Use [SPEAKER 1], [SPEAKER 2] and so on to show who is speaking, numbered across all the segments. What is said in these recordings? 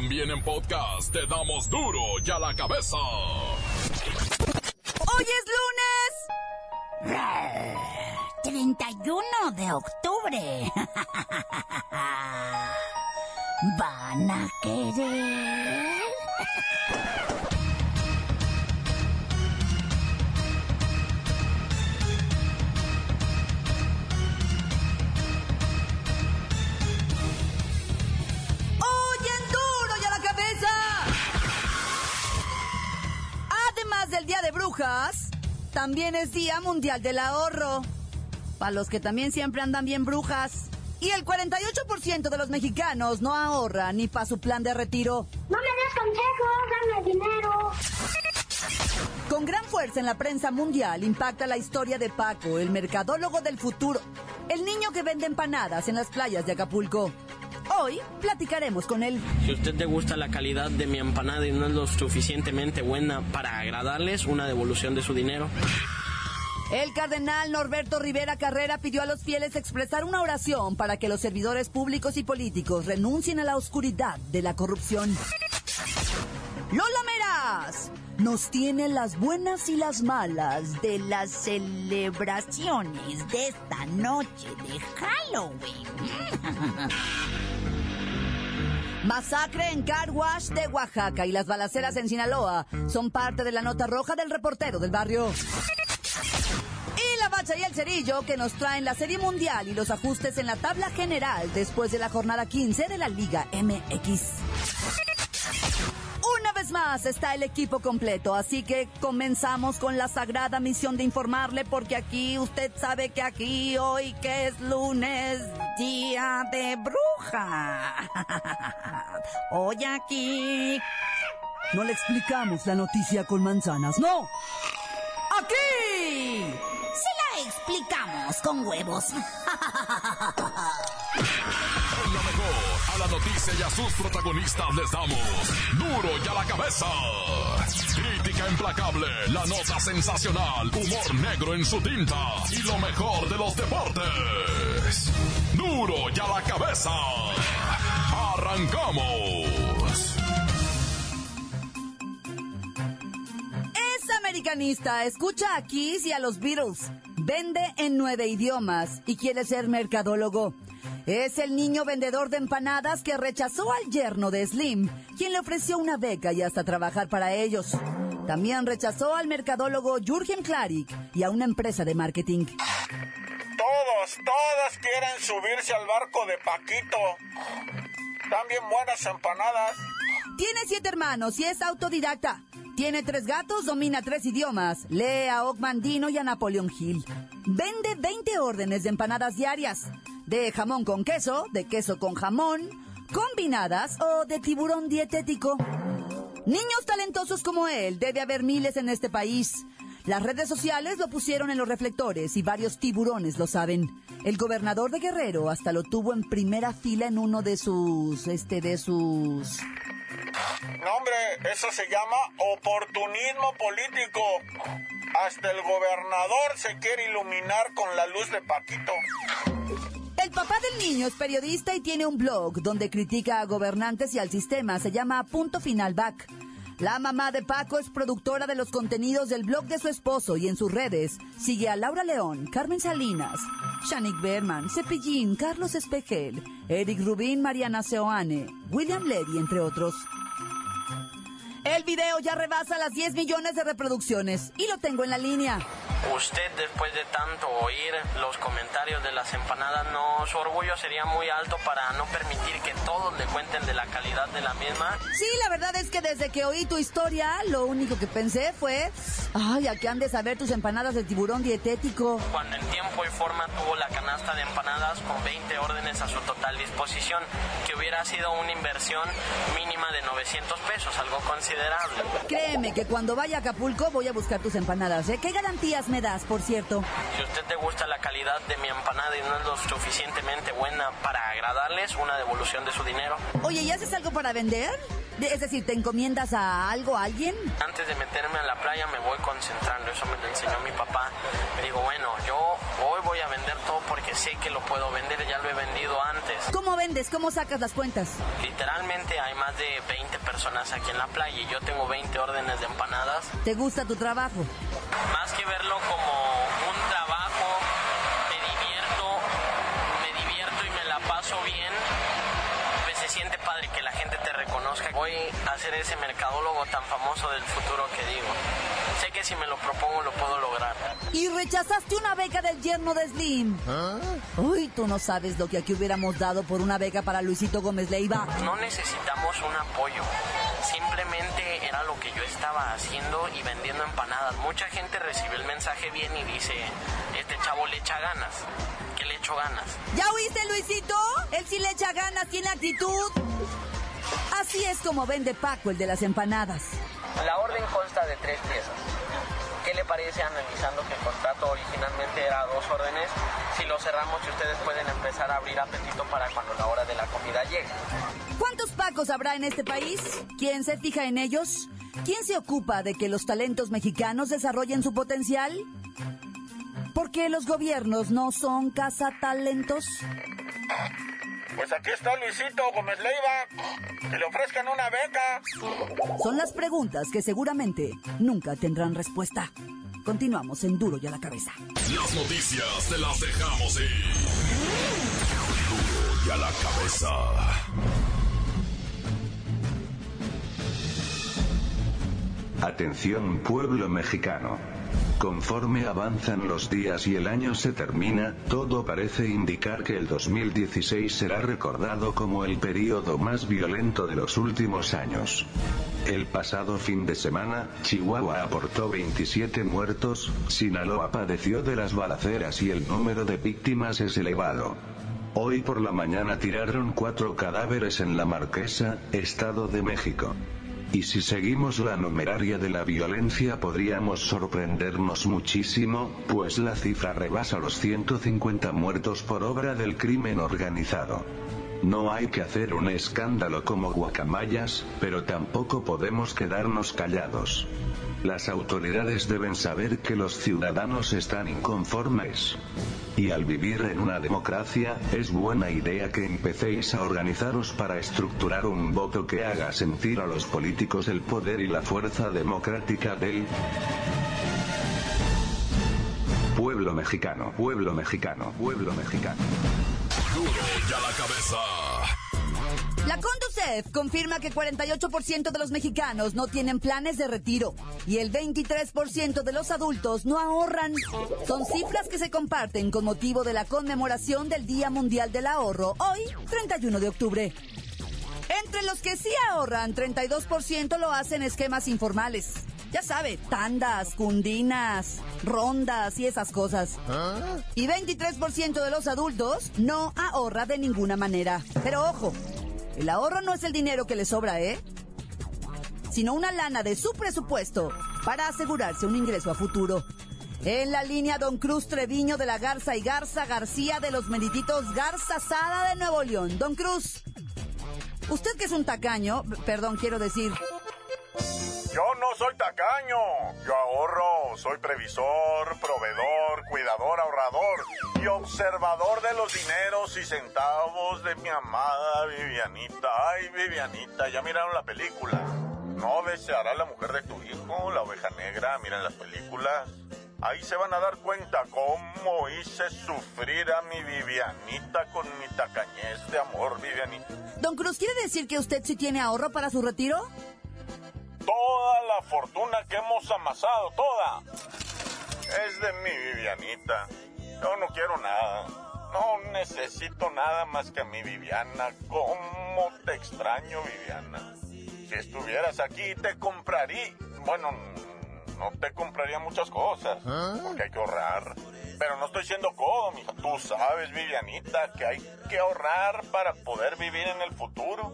[SPEAKER 1] También en podcast te damos duro y a la cabeza.
[SPEAKER 2] Hoy es lunes. 31 de octubre. ¿Van a querer? Del Día de Brujas, también es Día Mundial del Ahorro. Para los que también siempre andan bien brujas. Y el 48% de los mexicanos no ahorra ni para su plan de retiro.
[SPEAKER 3] No me des consejos, dame dinero.
[SPEAKER 2] Con gran fuerza en la prensa mundial impacta la historia de Paco, el mercadólogo del futuro, el niño que vende empanadas en las playas de Acapulco. Hoy platicaremos con él.
[SPEAKER 4] Si usted le gusta la calidad de mi empanada y no es lo suficientemente buena para agradarles, una devolución de su dinero.
[SPEAKER 2] El cardenal Norberto Rivera Carrera pidió a los fieles expresar una oración para que los servidores públicos y políticos renuncien a la oscuridad de la corrupción. Lola Meraz nos tiene las buenas y las malas de las celebraciones de esta noche de Halloween. Masacre en Car Wash de Oaxaca y las balaceras en Sinaloa son parte de la nota roja del reportero del barrio. Y la bacha y el cerillo que nos traen la Serie Mundial y los ajustes en la tabla general después de la jornada 15 de la Liga MX. Más está el equipo completo, así que comenzamos con la sagrada misión de informarle porque aquí usted sabe que aquí hoy que es lunes, día de bruja. Hoy aquí no le explicamos la noticia con manzanas, no. Aquí se la explicamos con huevos.
[SPEAKER 1] noticia y a sus protagonistas les damos duro y a la cabeza. Crítica implacable, la nota sensacional, humor negro en su tinta y lo mejor de los deportes. Duro y a la cabeza. Arrancamos.
[SPEAKER 2] Es americanista, escucha a Kiss y a los Beatles. Vende en nueve idiomas y quiere ser mercadólogo. Es el niño vendedor de empanadas que rechazó al yerno de Slim, quien le ofreció una beca y hasta trabajar para ellos. También rechazó al mercadólogo Jürgen Klarik y a una empresa de marketing.
[SPEAKER 5] Todos, todos quieren subirse al barco de Paquito. Bien buenas empanadas.
[SPEAKER 2] Tiene siete hermanos y es autodidacta. Tiene tres gatos, domina tres idiomas. Lee a Ogmandino y a Napoleon Hill. Vende 20 órdenes de empanadas diarias. De jamón con queso, de queso con jamón, combinadas o de tiburón dietético. Niños talentosos como él, debe haber miles en este país. Las redes sociales lo pusieron en los reflectores y varios tiburones lo saben. El gobernador de Guerrero hasta lo tuvo en primera fila en uno de sus, este, de sus...
[SPEAKER 5] No, hombre, eso se llama oportunismo político. Hasta el gobernador se quiere iluminar con la luz de Paquito.
[SPEAKER 2] El papá del niño es periodista y tiene un blog donde critica a gobernantes y al sistema. Se llama Punto Final Back. La mamá de Paco es productora de los contenidos del blog de su esposo y en sus redes sigue a Laura León, Carmen Salinas, Shanik Berman, Cepillín, Carlos Espejel, Eric Rubín, Mariana Seoane, William Levy, entre otros. El video ya rebasa las 10 millones de reproducciones y lo tengo en la línea.
[SPEAKER 4] Usted, después de tanto oír los comentarios de las empanadas, no, su orgullo sería muy alto para no permitir que todos le cuenten de la calidad de la misma.
[SPEAKER 2] Sí, la verdad es que desde que oí tu historia, lo único que pensé fue, ay, ¿a qué han de saber tus empanadas de tiburón dietético?
[SPEAKER 4] Cuando en tiempo y forma tuvo la canasta de empanadas con 20 órdenes a su total disposición, que hubiera sido una inversión mínima de 900 pesos, algo considerable.
[SPEAKER 2] Créeme que cuando vaya a Acapulco voy a buscar tus empanadas, ¿eh? ¿Qué garantías me das, por cierto?
[SPEAKER 4] Si a usted le gusta la calidad de mi empanada y no es lo suficientemente buena para agradarles, una devolución de su su dinero.
[SPEAKER 2] Oye, ¿y haces algo para vender? Es decir, ¿te encomiendas a algo, a alguien?
[SPEAKER 4] Antes de meterme a la playa me voy concentrando, eso me lo enseñó mi papá. Me digo, bueno, yo hoy voy a vender todo porque sé que lo puedo vender, ya lo he vendido antes.
[SPEAKER 2] ¿Cómo vendes? ¿Cómo sacas las cuentas?
[SPEAKER 4] Literalmente hay más de 20 personas aquí en la playa y yo tengo 20 órdenes de empanadas.
[SPEAKER 2] ¿Te gusta tu trabajo?
[SPEAKER 4] Más que verlo como a ser ese mercadólogo tan famoso del futuro que digo. Sé que si me lo propongo lo puedo lograr.
[SPEAKER 2] Y rechazaste una beca del yerno de Slim. Uy, tú no sabes lo que aquí hubiéramos dado por una beca para Luisito Gómez Leiva.
[SPEAKER 4] No necesitamos un apoyo. Simplemente era lo que yo estaba haciendo y vendiendo empanadas. Mucha gente recibe el mensaje bien y dice, este chavo le echa ganas. ¿Qué le echo ganas?
[SPEAKER 2] ¿Ya oíste, Luisito? Él sí le echa ganas, tiene actitud. Así es como vende Paco, el de las empanadas.
[SPEAKER 4] La orden consta de tres piezas. ¿Qué le parece analizando que el contrato originalmente era dos órdenes? Si lo cerramos y ustedes pueden empezar a abrir apetito para cuando la hora de la comida llegue.
[SPEAKER 2] ¿Cuántos Pacos habrá en este país? ¿Quién se fija en ellos? ¿Quién se ocupa de que los talentos mexicanos desarrollen su potencial? ¿Por qué los gobiernos no son cazatalentos?
[SPEAKER 5] Pues aquí está Luisito Gómez Leiva. Que le ofrezcan una beca.
[SPEAKER 2] Son las preguntas que seguramente nunca tendrán respuesta. Continuamos en Duro y a la cabeza.
[SPEAKER 1] Las noticias te las dejamos ir. Duro y a la cabeza.
[SPEAKER 6] Atención pueblo mexicano. Conforme avanzan los días y el año se termina, todo parece indicar que el 2016 será recordado como el período más violento de los últimos años. El pasado fin de semana, Chihuahua aportó 27 muertos, Sinaloa padeció de las balaceras y el número de víctimas es elevado. Hoy por la mañana tiraron cuatro cadáveres en la Marquesa, Estado de México. Y si seguimos la numeraria de la violencia podríamos sorprendernos muchísimo, pues la cifra rebasa los 150 muertos por obra del crimen organizado. No hay que hacer un escándalo como guacamayas, pero tampoco podemos quedarnos callados. Las autoridades deben saber que los ciudadanos están inconformes. Y al vivir en una democracia, es buena idea que empecéis a organizaros para estructurar un voto que haga sentir a los políticos el poder y la fuerza democrática del pueblo mexicano, pueblo mexicano, pueblo mexicano.
[SPEAKER 1] La cabeza.
[SPEAKER 2] La Conducef confirma que 48% de los mexicanos no tienen planes de retiro y el 23% de los adultos no ahorran. Son cifras que se comparten con motivo de la conmemoración del Día Mundial del Ahorro, hoy, 31 de octubre. Entre los que sí ahorran, 32% lo hacen esquemas informales. Ya sabe, tandas, cundinas, rondas y esas cosas. Y 23% de los adultos no ahorra de ninguna manera. Pero ojo, el ahorro no es el dinero que le sobra, ¿eh? Sino una lana de su presupuesto para asegurarse un ingreso a futuro. En la línea Don Cruz Treviño de la Garza y Garza García de los Merititos Garza Sada de Nuevo León. Don Cruz, usted que es un tacaño, perdón, quiero decir,
[SPEAKER 5] soy tacaño. Yo ahorro. Soy previsor, proveedor, cuidador, ahorrador y observador de los dineros y centavos de mi amada Vivianita. Ay, Vivianita, ¿ya miraron la película? ¿No deseará la mujer de tu hijo, la oveja negra? Miren las películas. Ahí se van a dar cuenta cómo hice sufrir a mi Vivianita con mi tacañez de amor, Vivianita.
[SPEAKER 2] Don Cruz, ¿quiere decir que usted sí tiene ahorro para su retiro?
[SPEAKER 5] Toda la fortuna que hemos amasado, toda, es de mi Vivianita. Yo no quiero nada. No necesito nada más que a mi Viviana. ¿Cómo te extraño, Viviana? Si estuvieras aquí, te compraría. Bueno, no te compraría muchas cosas. Porque hay que ahorrar. Pero no estoy siendo codo, mija. Tú sabes, Vivianita, que hay que ahorrar para poder vivir en el futuro.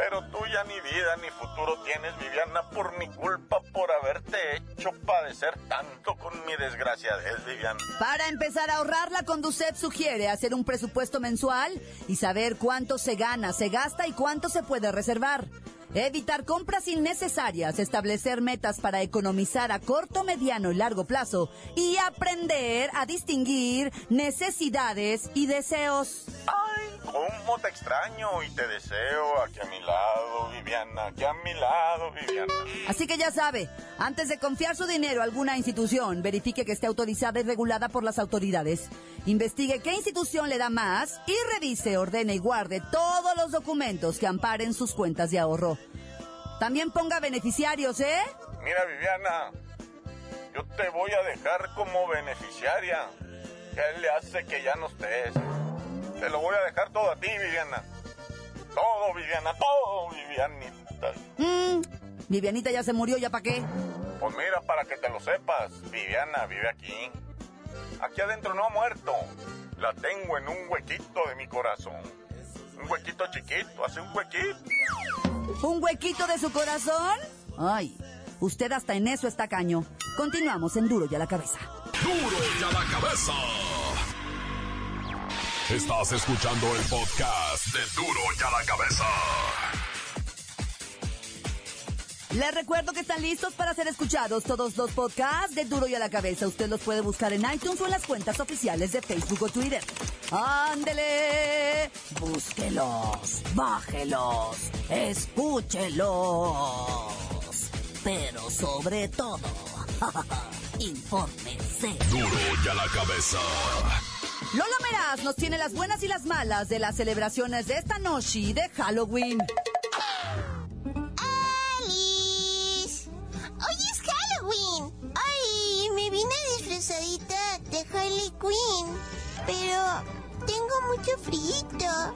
[SPEAKER 5] Pero tú ya ni vida ni futuro tienes, Viviana, por mi culpa, por haberte hecho padecer tanto con mi desgraciadez, Viviana.
[SPEAKER 2] Para empezar a ahorrar, la Conducet sugiere hacer un presupuesto mensual y saber cuánto se gana, se gasta y cuánto se puede reservar. Evitar compras innecesarias, establecer metas para economizar a corto, mediano y largo plazo y aprender a distinguir necesidades y deseos.
[SPEAKER 5] Ay, cómo te extraño y te deseo aquí a mi lado, Viviana, aquí a mi lado, Viviana.
[SPEAKER 2] Así que ya sabe, antes de confiar su dinero a alguna institución, verifique que esté autorizada y regulada por las autoridades. Investigue qué institución le da más y revise, ordene y guarde todos los documentos que amparen sus cuentas de ahorro. También ponga beneficiarios, ¿eh?
[SPEAKER 5] Mira, Viviana, yo te voy a dejar como beneficiaria. ¿Qué le hace que ya no estés? Te lo voy a dejar todo a ti, Viviana. Todo, Viviana, todo, Vivianita.
[SPEAKER 2] Mm, Vivianita ya se murió, ¿ya para qué?
[SPEAKER 5] Pues mira, para que te lo sepas, Viviana vive aquí. Aquí adentro no ha muerto. La tengo en un huequito de mi corazón. Un huequito chiquito, hace un huequito.
[SPEAKER 2] ¿Un huequito de su corazón? Ay, usted hasta en eso está caño. Continuamos en Duro y a la cabeza.
[SPEAKER 1] Duro y a la cabeza. Estás escuchando el podcast de Duro y a la cabeza.
[SPEAKER 2] Les recuerdo que están listos para ser escuchados todos los podcasts de Duro y a la cabeza. Usted los puede buscar en iTunes o en las cuentas oficiales de Facebook o Twitter. Ándele, búsquelos, bájelos, escúchelos. Pero sobre todo, infórmese.
[SPEAKER 1] Duro y a la cabeza.
[SPEAKER 2] Lola Meraz nos tiene las buenas y las malas de las celebraciones de esta noche de Halloween.
[SPEAKER 7] ¡Alice! ¡Hoy es Halloween! ¡Ay! Me vine disfrazadita de Harley Quinn. Pero tengo mucho frío.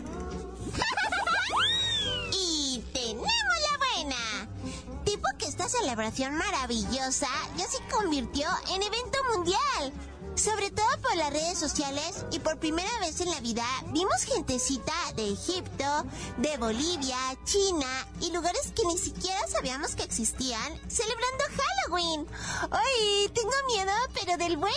[SPEAKER 7] y tenemos la buena. Tipo que esta celebración maravillosa ya se convirtió en evento mundial. Sobre todo por las redes sociales y por primera vez en la vida vimos gentecita de Egipto, de Bolivia, China y lugares que ni siquiera sabíamos que existían celebrando Halloween. ¡Ay! Tengo miedo, pero del bueno.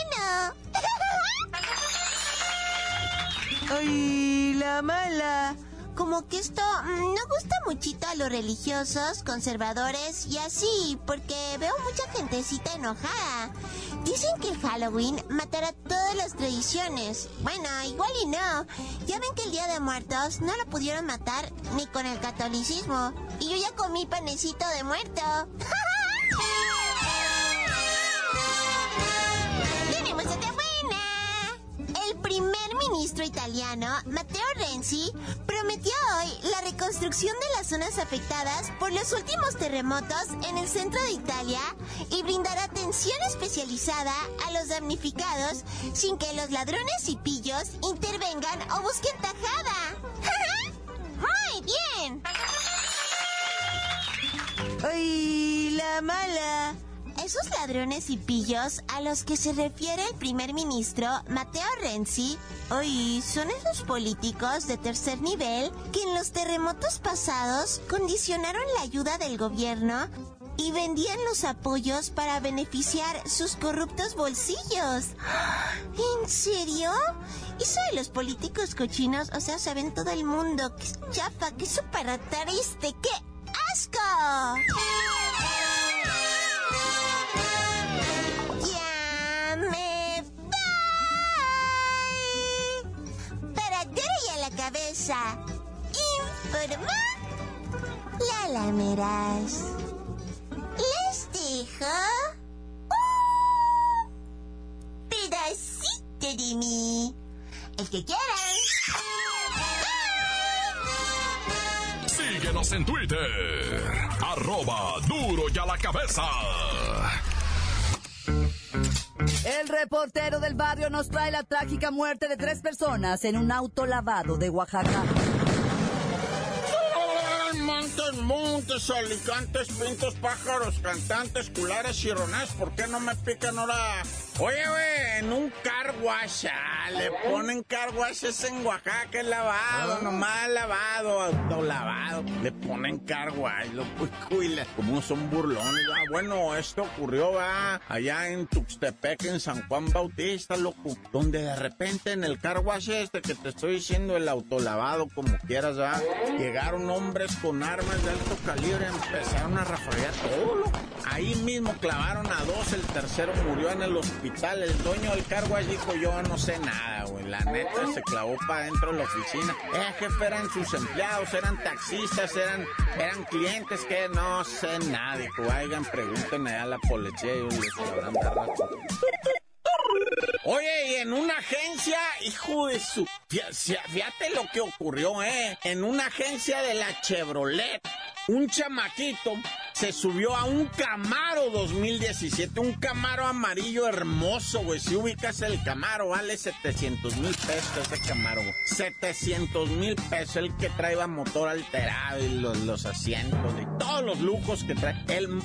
[SPEAKER 7] ¡Ay! La mala. Como que esto mm, no gusta muchito a los religiosos, conservadores y así, porque veo mucha gentecita enojada. Dicen que el Halloween matará todas las tradiciones. Bueno, igual y no. Ya ven que el Día de Muertos no lo pudieron matar ni con el catolicismo. Y yo ya comí panecito de muerto. ministro italiano, Matteo Renzi, prometió hoy la reconstrucción de las zonas afectadas por los últimos terremotos en el centro de Italia y brindará atención especializada a los damnificados sin que los ladrones y pillos intervengan o busquen tajada. ¡Muy bien! ¡Ay, la mala! Esos ladrones y pillos a los que se refiere el primer ministro Matteo Renzi, hoy son esos políticos de tercer nivel que en los terremotos pasados condicionaron la ayuda del gobierno y vendían los apoyos para beneficiar sus corruptos bolsillos. ¿En serio? Eso de los políticos cochinos, o sea, saben todo el mundo. ¡Qué chafa! ¡Qué súper triste! ¡Qué asco! Cabeza. Informa la lamerás. Les dejo un pedacito de mí. El que quieran.
[SPEAKER 1] Síguenos en Twitter. Arroba duro y a la cabeza.
[SPEAKER 2] El reportero del barrio nos trae la trágica muerte de tres personas en un auto lavado de Oaxaca.
[SPEAKER 8] Montes, montes, alicantes, pintos, pájaros, cantantes, culares y. ¿Por qué no me pican ahora Oye, güey, en un car wash, ah, le ponen car wash es en Oaxaca, es lavado,
[SPEAKER 2] Ah.
[SPEAKER 8] nomás lavado, autolavado. Le ponen car wash, lo cuila. Como son burlones, ah, Bueno, esto ocurrió, va, allá en Tuxtepec, en San Juan Bautista, loco. Donde de repente en el car wash este que te estoy diciendo, el autolavado, como quieras, va, llegaron hombres con armas de alto calibre, empezaron a rafaguear todo, loco. Ahí mismo clavaron a dos, el tercero murió en el hospital. El dueño del car wash dijo, yo no sé nada, güey. La neta se clavó para adentro de la oficina. Eh, jefe, eran sus empleados, eran taxistas, eran, eran clientes que no sé nada. Dijo, oigan, pregúntenme a la policía y les sabrán. Oye, y en una agencia, hijo de su... fí- fí- Fíjate lo que ocurrió, ¿eh? En una agencia de la Chevrolet, un chamaquito se subió a un Camaro 2017, un Camaro amarillo hermoso, güey. Si ubicas el Camaro, vale 700 mil pesos ese Camaro, güey. 700 mil pesos, el que trae motor alterado y los, asientos y todos los lujos que trae. El,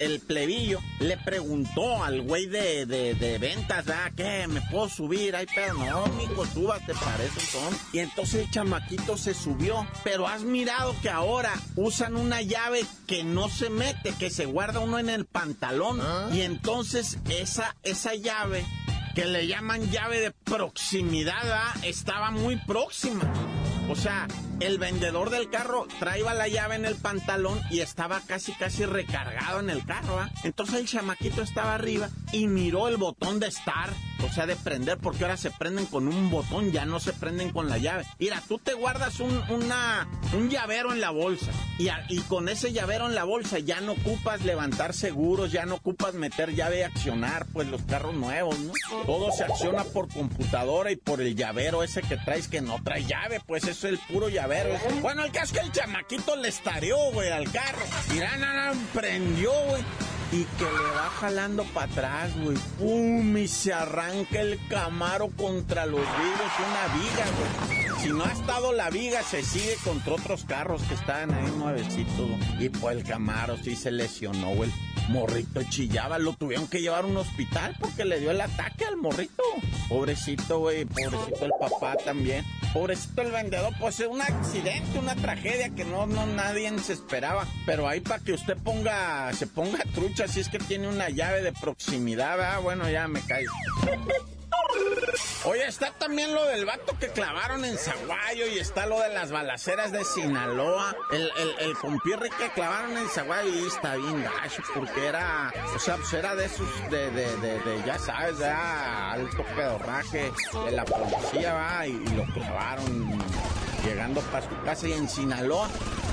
[SPEAKER 8] el, plebillo le preguntó al güey de ventas, ¿ah? ¿Qué? ¿Me puedo subir? Ay, pero no, mijo, súbate, para eso son. Y entonces el chamaquito se subió. Pero has mirado que ahora usan una llave que no se mete, que se guarda uno en el pantalón. Y entonces esa, esa llave que le llaman llave de proximidad, ¿ah? estaba muy próxima. O sea, el vendedor del carro traía la llave en el pantalón y estaba casi casi recargado en el carro, ¿ah? Entonces el chamaquito estaba arriba y miró el botón de start, o sea, de prender, porque ahora se prenden con un botón, ya no se prenden con la llave. Mira, tú te guardas un, una, un llavero en la bolsa y, con ese llavero en la bolsa ya no ocupas levantar seguros, ya no ocupas meter llave y accionar, pues los carros nuevos, ¿no? Todo se acciona por computadora y por el llavero ese que traes que no trae llave, pues eso es el puro llavero. Bueno, el caso es que el chamaquito le estareó, güey, al carro. Mira, nada, prendió, güey. Y que le va jalando para atrás, güey. ¡Pum! Y se arranca el camaro contra los vidrios, una viga, güey. Si no ha estado la viga, se sigue contra otros carros que estaban ahí nuevecitos. Y pues el camaro sí se lesionó, güey. Morrito chillaba, lo tuvieron que llevar a un hospital porque le dio el ataque al morrito. Pobrecito, güey, pobrecito el papá también. Pobrecito el vendedor, pues es un accidente, una tragedia que no, no nadie se esperaba. Pero ahí para que usted ponga, se ponga trucha, si es que tiene una llave de proximidad, bueno, ya me caigo. Oye, está también lo del vato que clavaron en Zaguayo y está lo de las balaceras de Sinaloa. El, el, el compirri que clavaron en Zaguayo y está bien gacho porque era, o sea, pues era de esos, de, de, de, de, ya sabes, ya alto pedorraje de la policía, va, y, y lo clavaron llegando para su casa y en Sinaloa.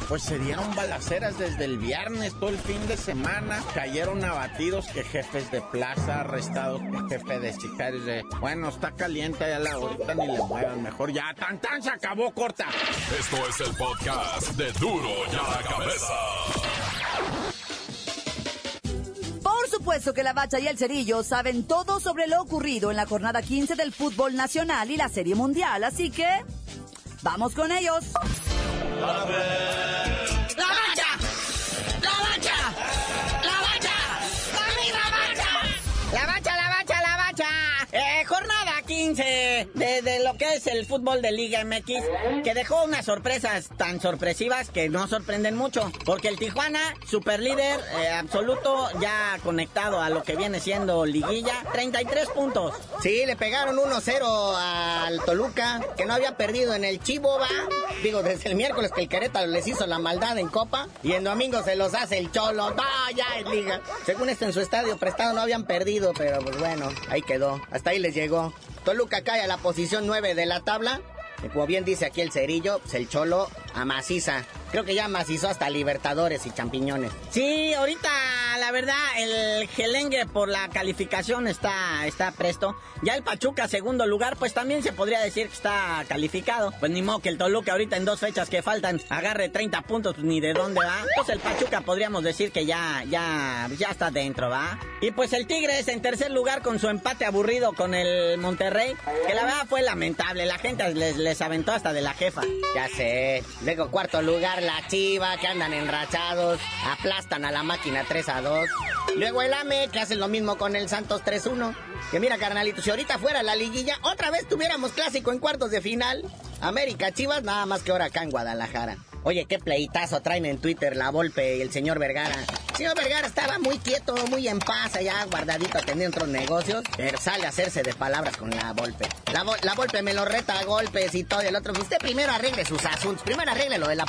[SPEAKER 8] Pues se dieron balaceras desde el viernes, todo el fin de semana. Cayeron abatidos que jefes de plaza, arrestados que jefe de sicarios de... Bueno, está caliente ya la ahorita ni le muevan. Mejor ya, tan tan se acabó, corta.
[SPEAKER 1] Esto es el podcast de Duro y a la Cabeza.
[SPEAKER 2] Por supuesto que la Bacha y el Cerillo saben todo sobre lo ocurrido en la jornada 15 del fútbol nacional y la Serie Mundial, así que vamos con ellos.
[SPEAKER 8] ¡La
[SPEAKER 9] 15 de, lo que es el fútbol de Liga MX, que dejó unas sorpresas tan sorpresivas que no sorprenden mucho. Porque el Tijuana, super líder eh, absoluto, ya conectado a lo que viene siendo Liguilla, 33 puntos.
[SPEAKER 10] Sí, le pegaron 1-0 al Toluca, que no había perdido en el Chivo, va. Digo, desde el miércoles que el Querétaro les hizo la maldad en Copa. Y en domingo se los hace el Cholo. No, ya es liga. Según esto en su estadio prestado no habían perdido, pero pues bueno, ahí quedó. Hasta ahí les llegó. Toluca cae a la posición 9 de la tabla. Como bien dice aquí el cerillo, pues el Cholo amaciza. Creo que ya amacizó hasta Libertadores y champiñones.
[SPEAKER 9] Sí, ahorita la verdad el gelengue por la calificación está, está presto. Ya el Pachuca segundo lugar, pues también se podría decir que está calificado. Pues ni modo que el Toluca ahorita en dos fechas que faltan agarre 30 puntos, ni de dónde va. Pues el Pachuca podríamos decir que ya, ya, ya está dentro, ¿va? Y pues el Tigres en tercer lugar con su empate aburrido con el Monterrey, que la verdad fue lamentable. La gente les, les aventó hasta de la jefa.
[SPEAKER 10] Ya sé. Luego cuarto lugar la Chiva, que andan enrachados. Aplastan a la máquina 3 a 2. Luego el AME, que hace lo mismo con el Santos 3-1. Que mira, carnalito, si ahorita fuera la liguilla, otra vez tuviéramos clásico en cuartos de final. América Chivas, nada más que ahora acá en Guadalajara. Oye, qué pleitazo traen en Twitter la Volpe y el señor Vergara. El señor Vergara estaba muy quieto, muy en paz allá, guardadito atendiendo otros negocios. Pero sale a hacerse de palabras con la Volpe. La, Volpe me lo reta a golpes y todo. El otro, usted primero arregle sus asuntos. Primero arregle lo de la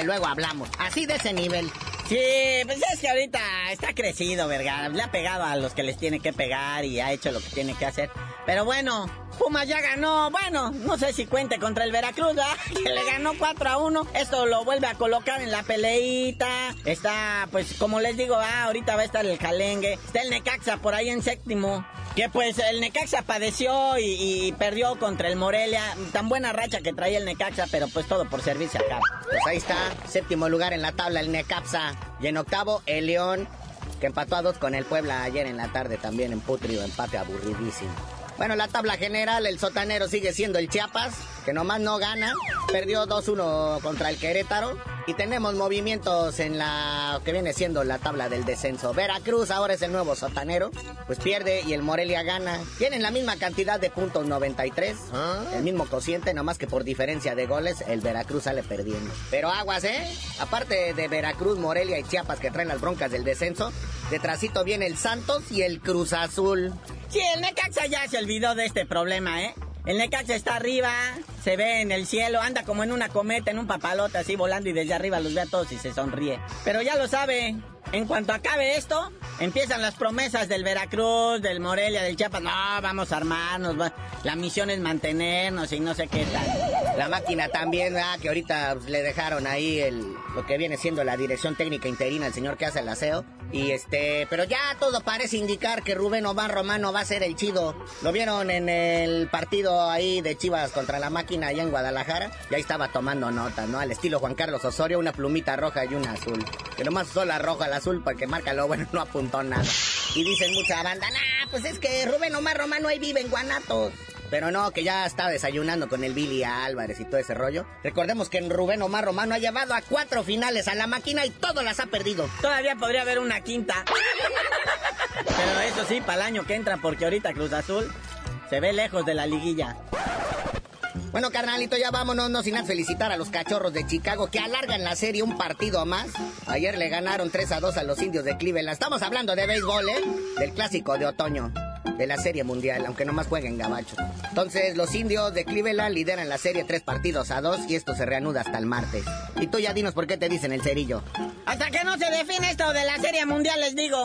[SPEAKER 10] y luego hablamos. Así de ese nivel.
[SPEAKER 9] Sí, pues es que ahorita está crecido, Vergara. Le ha pegado a los que les tiene que pegar y ha hecho lo que tiene que hacer. Pero bueno, Pumas ya ganó. Bueno, no sé si cuente contra el Veracruz, ¿verdad? Que le ganó 4 a 1. Esto lo vuelve a colocar en la peleita. Está, pues, como les digo, ah, ahorita va a estar el Calengue. Está el Necaxa por ahí en séptimo. Que pues el Necaxa padeció y, perdió contra el Morelia. Tan buena racha que traía el Necaxa, pero pues todo por servicio acá.
[SPEAKER 10] Pues ahí está, séptimo lugar en la tabla el Necaxa. Y en octavo, el León, que empató a dos con el Puebla ayer en la tarde también en Putrio, empate aburridísimo. Bueno, la tabla general, el sotanero sigue siendo el Chiapas, que nomás no gana. Perdió 2-1 contra el Querétaro. Y tenemos movimientos en la que viene siendo la tabla del descenso. Veracruz ahora es el nuevo sotanero. Pues pierde y el Morelia gana. Tienen la misma cantidad de puntos 93. ¿Ah? El mismo cociente, nomás que por diferencia de goles, el Veracruz sale perdiendo. Pero aguas, ¿eh? Aparte de Veracruz, Morelia y Chiapas que traen las broncas del descenso, detrásito viene el Santos y el Cruz Azul.
[SPEAKER 9] Sí, el Necaxa ya se olvidó de este problema, ¿eh? El Necaxa está arriba, se ve en el cielo, anda como en una cometa, en un papalote así volando y desde arriba los ve a todos y se sonríe. Pero ya lo sabe, en cuanto acabe esto, empiezan las promesas del Veracruz, del Morelia, del Chiapas. No, vamos a armarnos, la misión es mantenernos y no sé qué tal.
[SPEAKER 10] La máquina también, ah, que ahorita le dejaron ahí el, lo que viene siendo la dirección técnica interina, el señor que hace el aseo. Y este, pero ya todo parece indicar que Rubén Omar Romano va a ser el chido. Lo vieron en el partido ahí de Chivas contra la máquina allá en Guadalajara. Y ahí estaba tomando nota, ¿no? Al estilo Juan Carlos Osorio, una plumita roja y una azul. Que nomás usó la roja, la azul porque marca lo bueno, no apuntó nada. Y dicen mucha banda, nah, pues es que Rubén Omar Romano ahí vive en Guanatos. Pero no, que ya está desayunando con el Billy Álvarez y todo ese rollo. Recordemos que en Rubén Omar Romano ha llevado a cuatro finales a la máquina y todas las ha perdido.
[SPEAKER 9] Todavía podría haber una quinta. Pero eso sí, para el año que entra, porque ahorita Cruz Azul se ve lejos de la liguilla.
[SPEAKER 10] Bueno, carnalito, ya vámonos, no sin felicitar a los cachorros de Chicago que alargan la serie un partido más. Ayer le ganaron 3 a 2 a los indios de Cleveland. Estamos hablando de béisbol, ¿eh? Del clásico de otoño de la Serie Mundial, aunque nomás jueguen gabacho. Entonces, los indios de Cleveland lideran la serie tres partidos a dos y esto se reanuda hasta el martes. Y tú ya dinos por qué te dicen el cerillo.
[SPEAKER 9] Hasta que no se define esto de la Serie Mundial, les digo.